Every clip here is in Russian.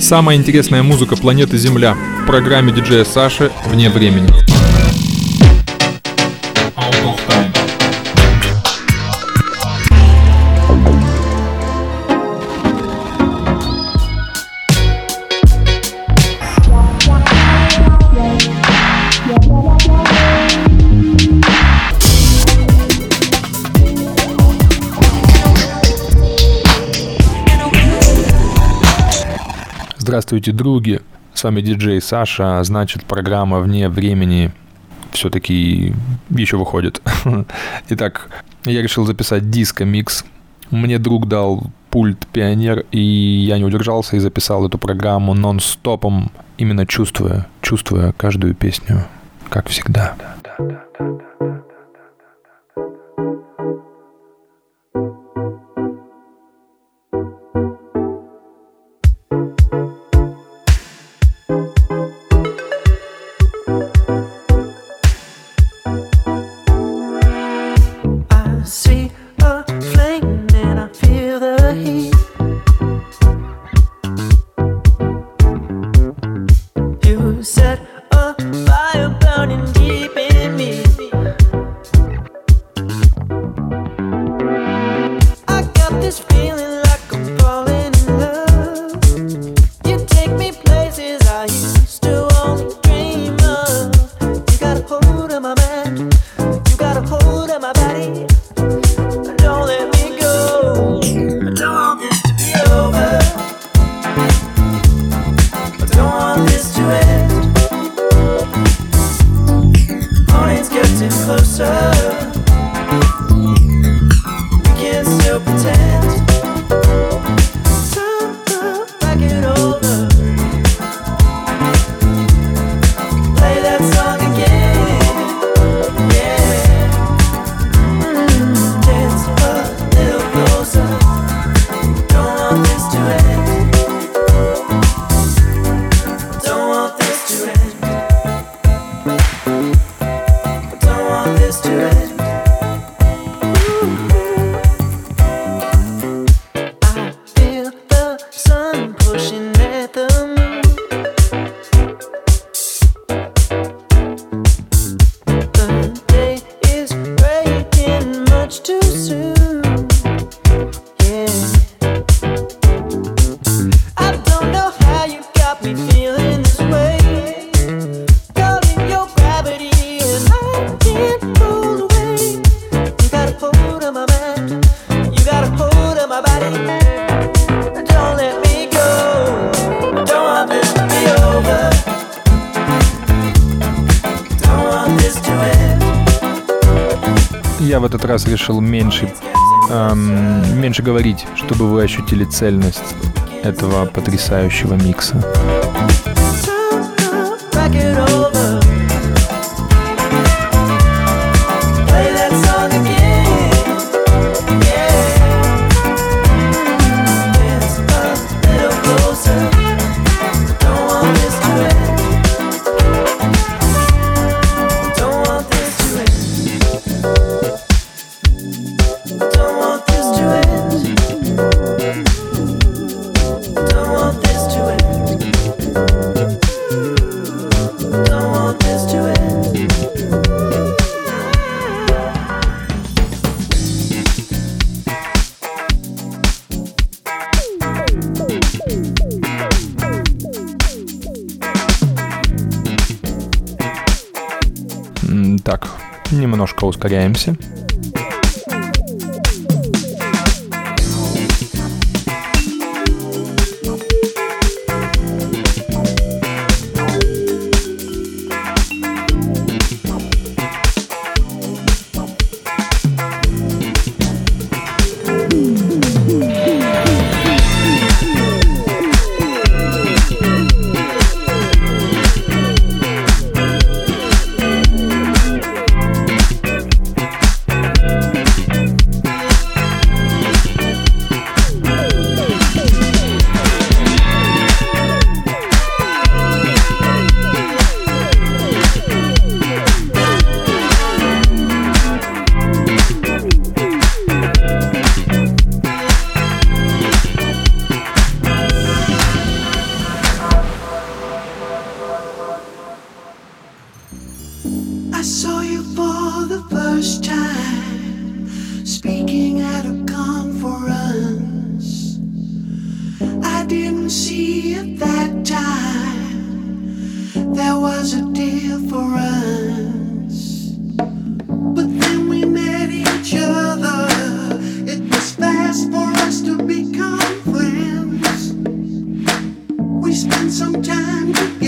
Самая интересная музыка планеты Земля в программе диджея Саши «Вне времени». Здравствуйте, други! С вами диджей Саша, значит программа «Вне времени» все-таки еще выходит. Итак, я решил записать диско-микс. Мне друг дал пульт Пионер, и я не удержался и записал эту программу нон-стопом, именно чувствуя, чувствуя каждую песню, как всегда. Да, да, да, я в решил меньше, эм, меньше говорить, чтобы вы ощутили цельность этого потрясающего микса. Ускоряемся. Как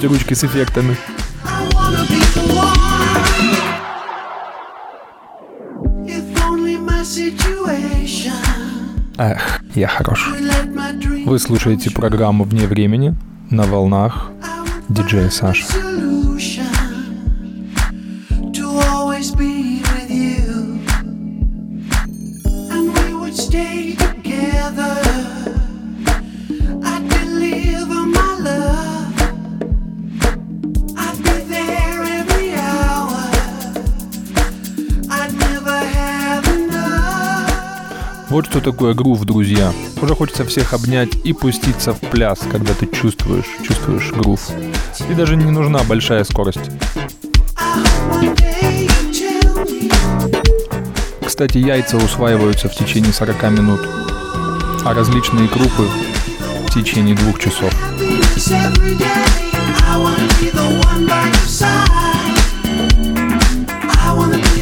эти ручки с эффектами. Эх, я хорош. Вы слушаете программу «Вне времени» на волнах диджея Саша. такое грув, друзья. Уже хочется всех обнять и пуститься в пляс, когда ты чувствуешь, чувствуешь грув. И даже не нужна большая скорость. Кстати, яйца усваиваются в течение 40 минут, а различные крупы в течение двух часов. I wanna be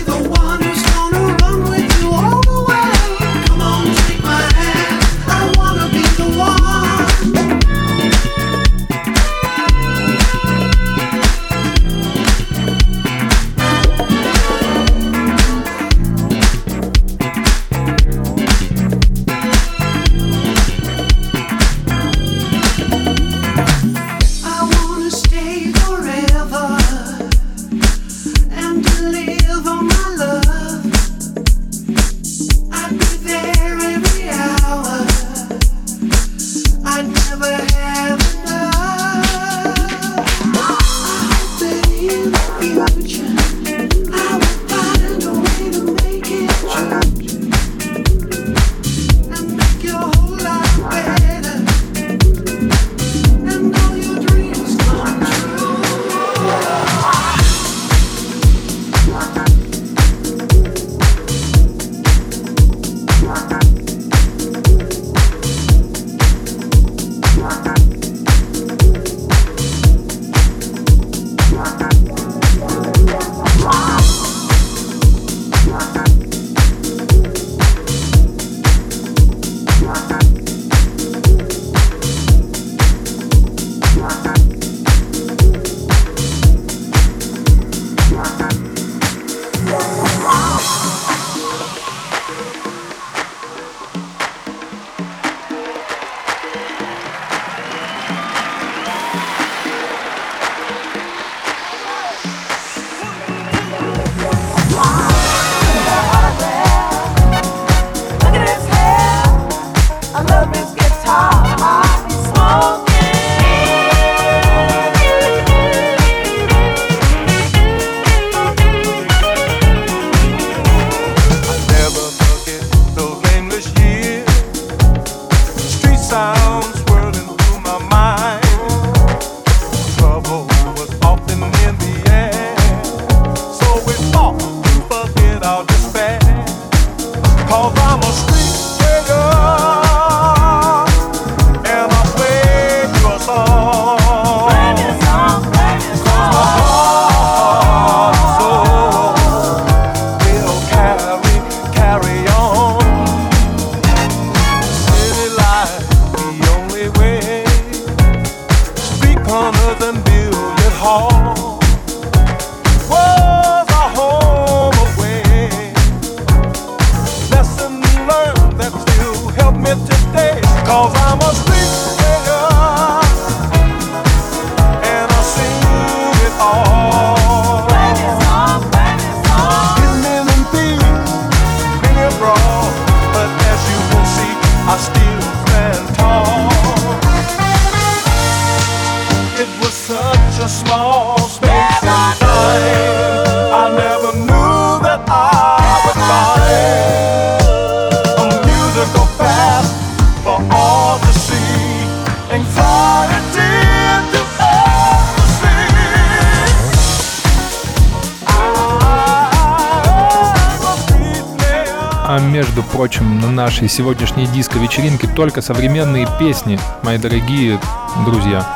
нашей сегодняшней диско-вечеринке только современные песни, мои дорогие друзья.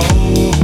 Слушаете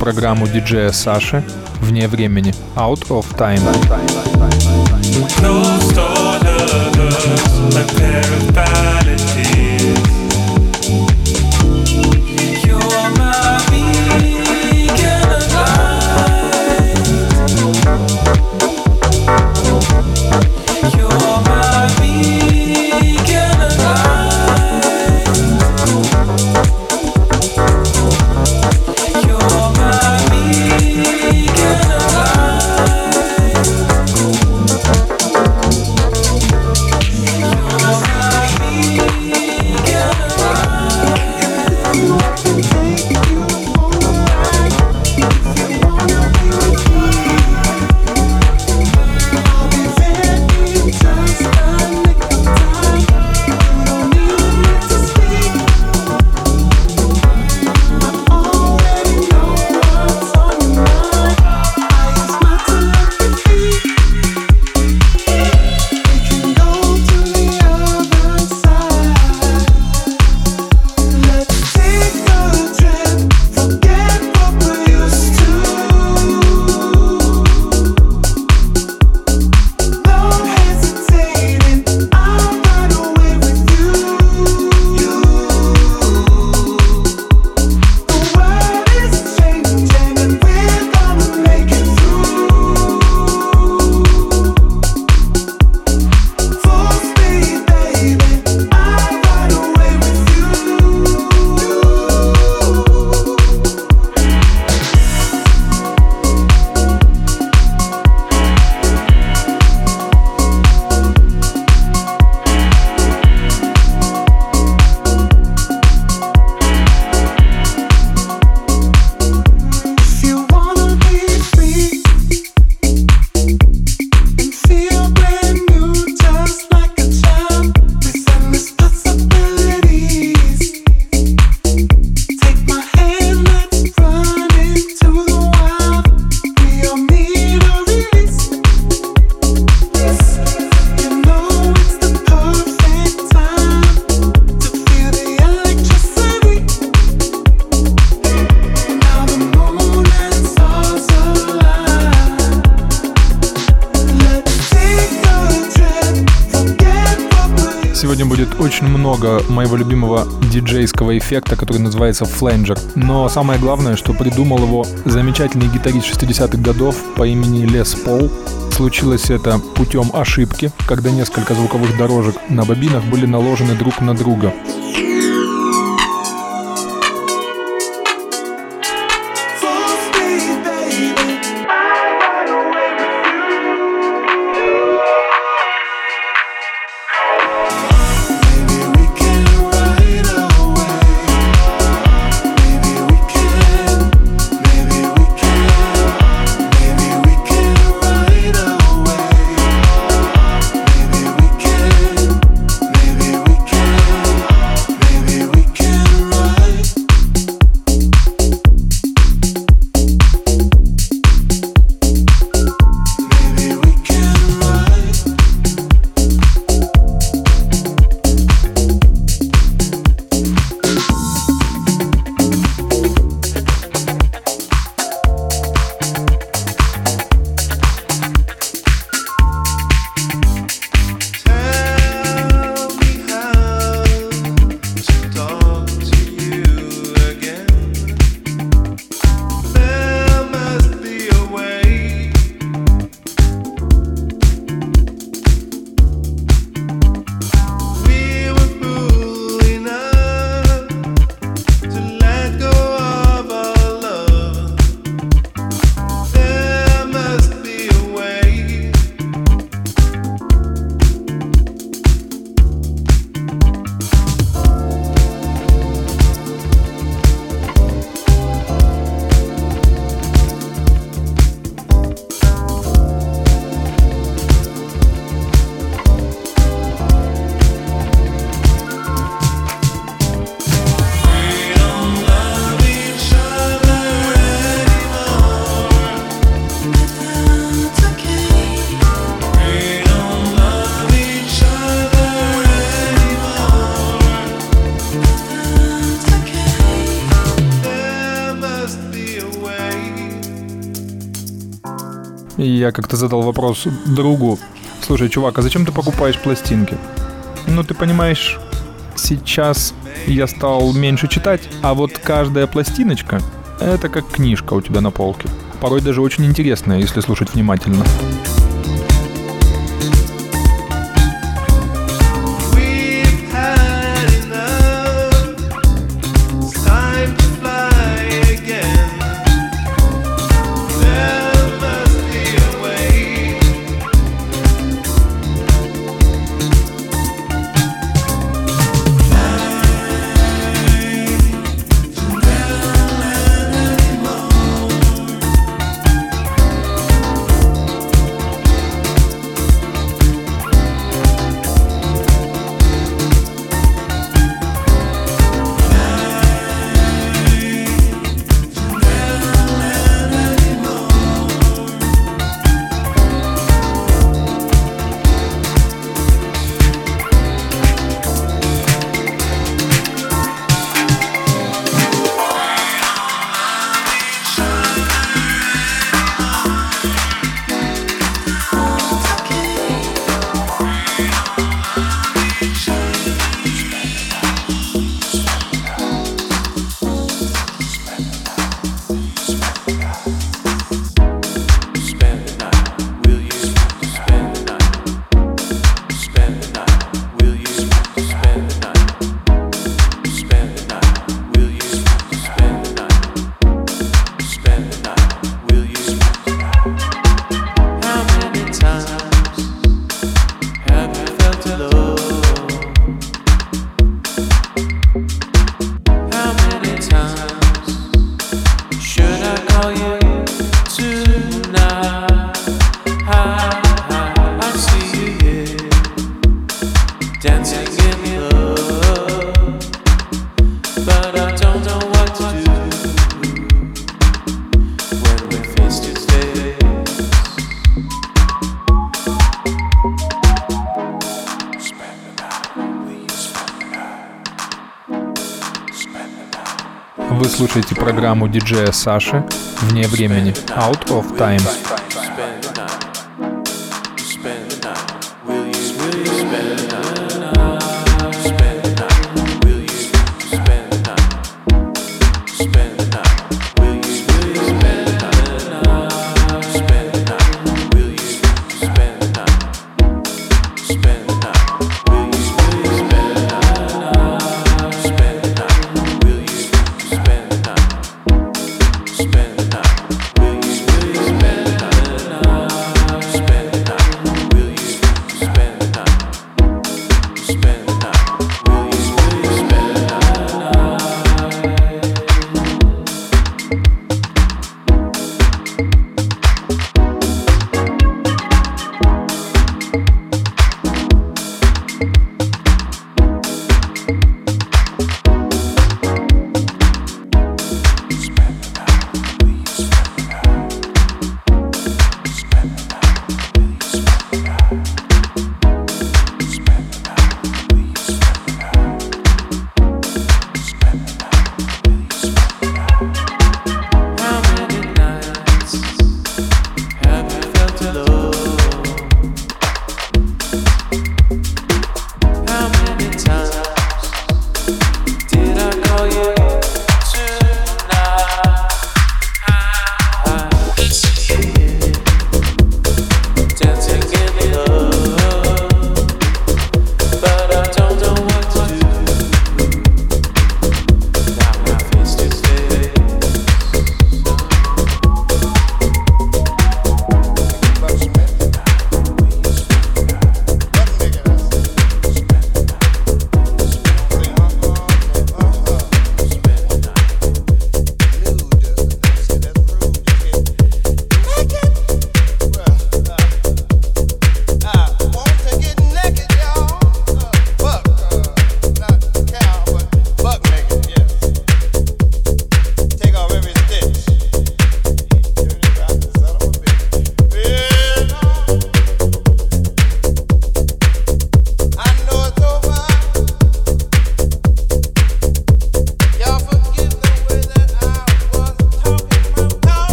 программу диджея Саши «Вне времени» Out of Time. Closed orders, a pair of очень много моего любимого диджейского эффекта, который называется фленджер. Но самое главное, что придумал его замечательный гитарист 60-х годов по имени Лес Пол. Случилось это путем ошибки, когда несколько звуковых дорожек на бобинах были наложены друг на друга. Как-то задал вопрос другу. Слушай, чувак, а зачем ты покупаешь пластинки? Ну, ты понимаешь, сейчас я стал меньше читать, а вот каждая пластиночка — это как книжка у тебя на полке. Порой даже очень интересная, если слушать внимательно. Программу диджея Саши «Вне времени» Out of Time.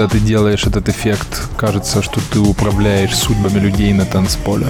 Когда ты делаешь этот эффект, кажется, что ты управляешь судьбами людей на танцполе.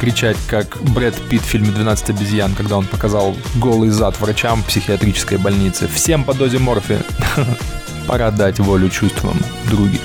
Закричать, как Брэд Питт в фильме «12 обезьян», когда он показал голый зад врачам психиатрической больнице. Всем по дозе морфи. Пора дать волю чувствам, други.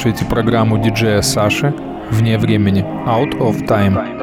Слушаете программу диджея Саши «Вне времени» Out of Time.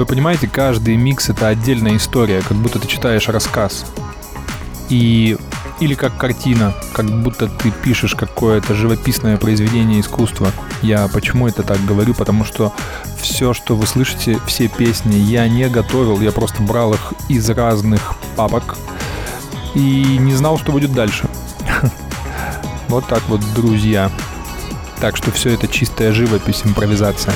Вы понимаете, каждый микс это отдельная история, как будто ты читаешь рассказ. И или как картина, как будто ты пишешь какое-то живописное произведение искусства. Я почему это так говорю? Потому что все, что вы слышите, все песни я не готовил, я просто брал их из разных папок и не знал, что будет дальше. Вот так вот, друзья. Так что все это чистая живопись, импровизация.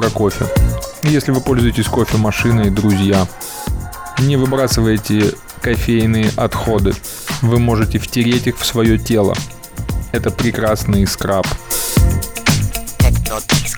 Про кофе. Если вы пользуетесь кофемашиной, друзья, не выбрасывайте кофейные отходы. Вы можете втереть их в свое тело. Это прекрасный скраб. проблемы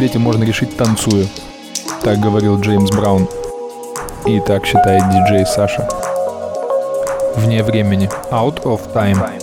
свете можно решить танцуя. Так говорил Джеймс Браун. И так считает диджей Саша. Вне времени. Out of time.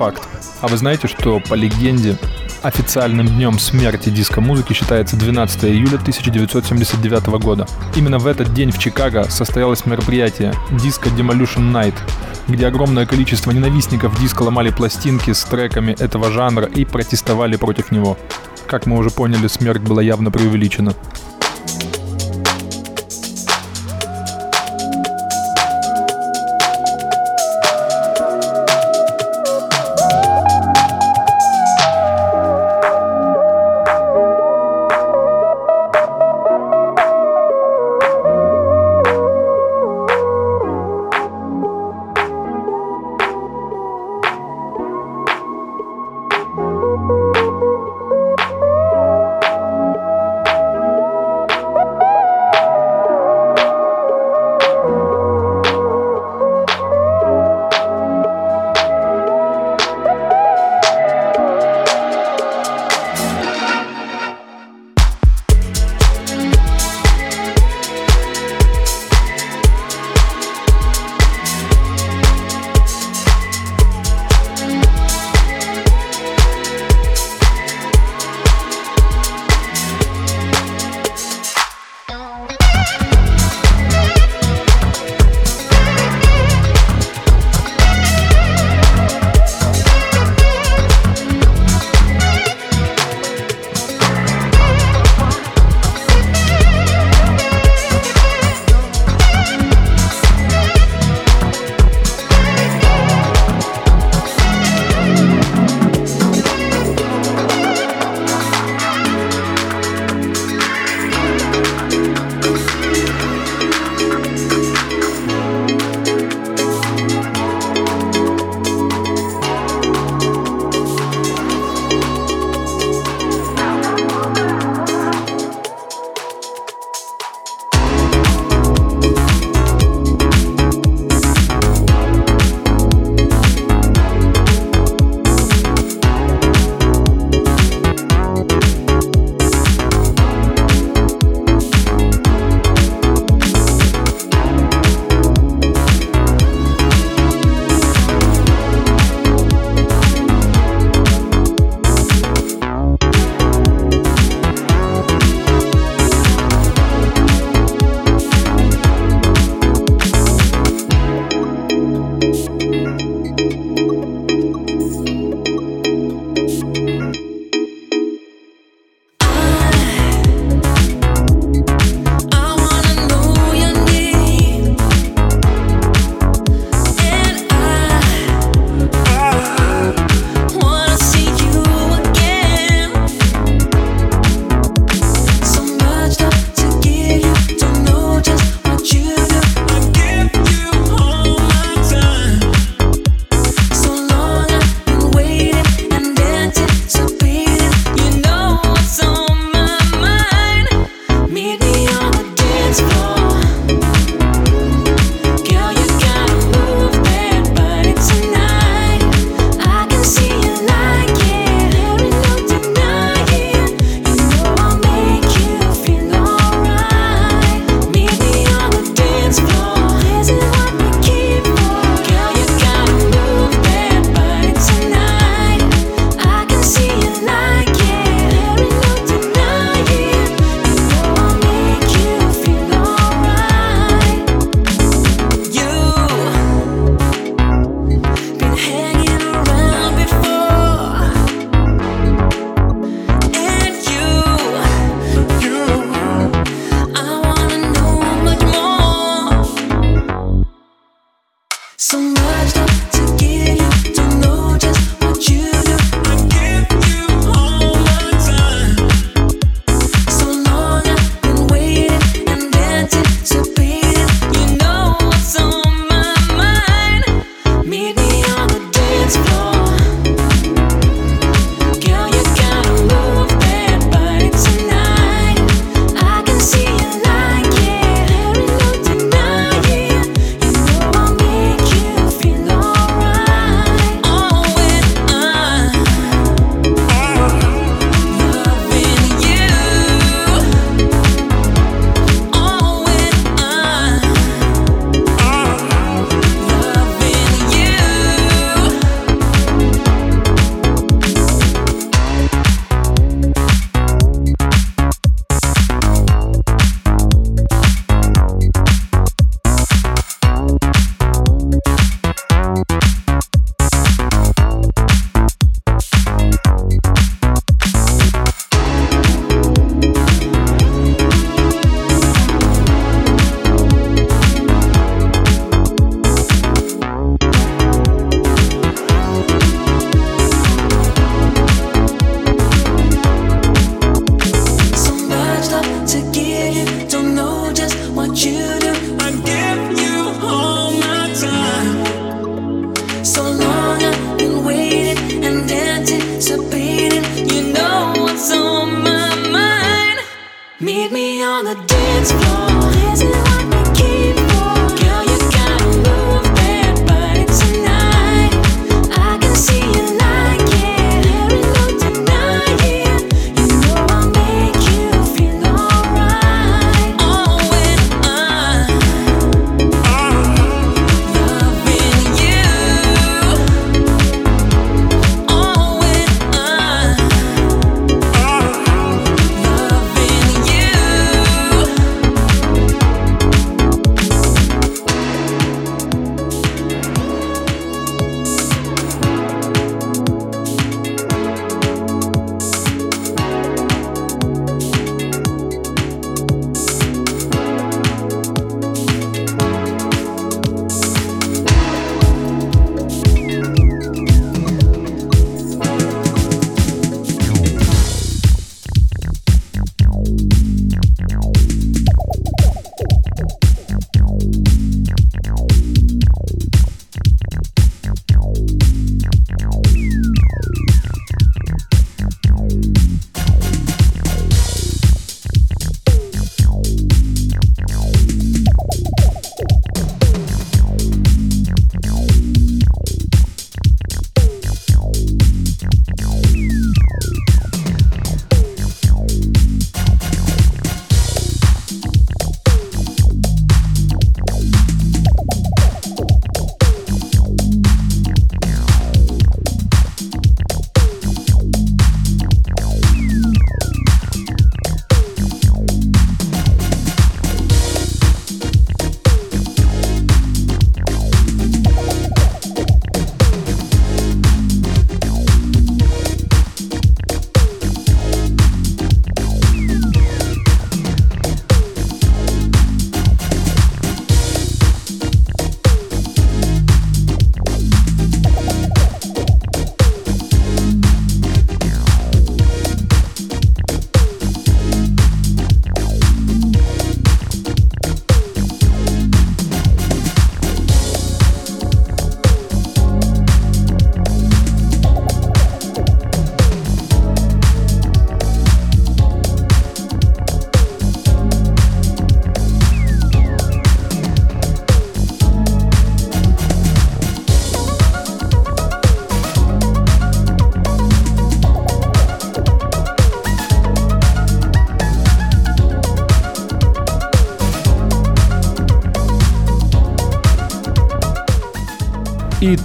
Факт. А вы знаете, что по легенде официальным днем смерти диско-музыки считается 12 июля 1979 года. Именно в этот день в Чикаго состоялось мероприятие Disco Demolition Night, где огромное количество ненавистников диска ломали пластинки с треками этого жанра и протестовали против него. Как мы уже поняли, смерть была явно преувеличена.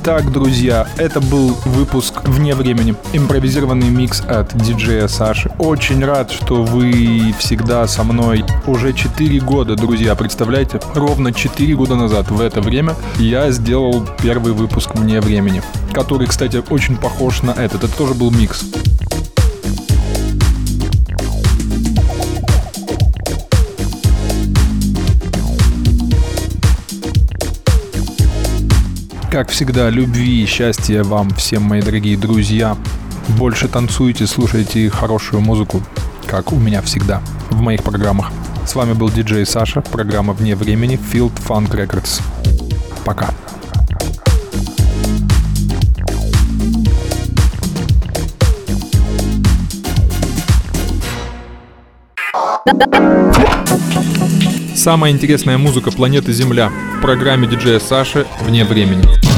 Итак, друзья, это был выпуск вне времени. Импровизированный микс от диджея Саши. Очень рад, что вы всегда со мной. Уже 4 года, друзья, представляете? Ровно 4 года назад в это время я сделал первый выпуск вне времени. Который, кстати, очень похож на этот. Это тоже был микс. Как всегда, любви и счастья вам всем, мои дорогие друзья. Больше танцуйте, слушайте хорошую музыку, как у меня всегда, в моих программах. С вами был диджей Саша, программа «Вне времени» Field Funk Records. Пока. Самая интересная музыка планеты Земля в программе диджея Саши «Вне времени».